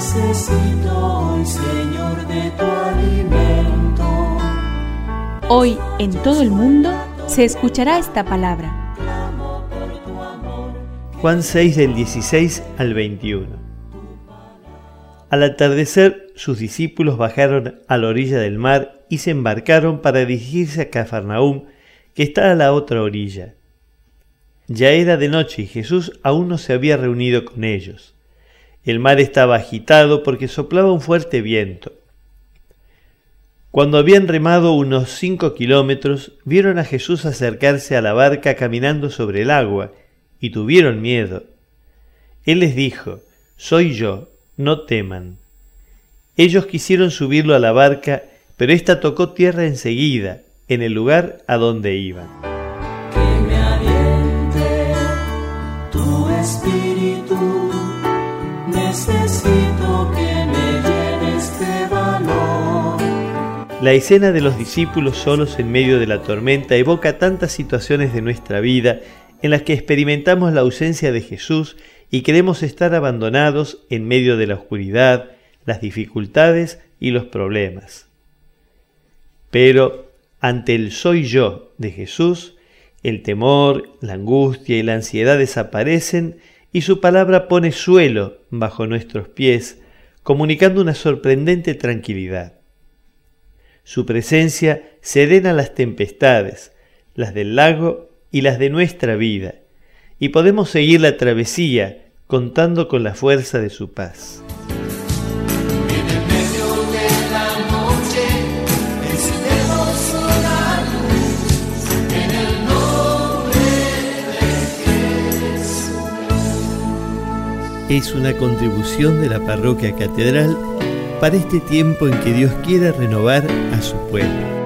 Necesito hoy, Señor, de tu alimento. Hoy en todo el mundo se escuchará esta palabra. Juan 6 del 16 al 21. Al atardecer sus discípulos bajaron a la orilla del mar y se embarcaron para dirigirse a Cafarnaúm, que está a la otra orilla. Ya era de noche y Jesús aún no se había reunido con ellos. El mar estaba agitado porque soplaba un fuerte viento. Cuando habían remado unos cinco kilómetros, vieron a Jesús acercarse a la barca caminando sobre el agua, y tuvieron miedo. Él les dijo, Soy yo, no teman. Ellos quisieron subirlo a la barca, pero ésta tocó tierra enseguida, en el lugar a donde iban. La escena de los discípulos solos en medio de la tormenta evoca tantas situaciones de nuestra vida en las que experimentamos la ausencia de Jesús y queremos estar abandonados en medio de la oscuridad, las dificultades y los problemas. Pero ante el soy yo de Jesús, el temor, la angustia y la ansiedad desaparecen y su palabra pone suelo bajo nuestros pies, comunicando una sorprendente tranquilidad. Su presencia serena las tempestades, las del lago y las de nuestra vida, y podemos seguir la travesía contando con la fuerza de su paz. Es una contribución de la parroquia catedral para este tiempo en que Dios quiere renovar a su pueblo.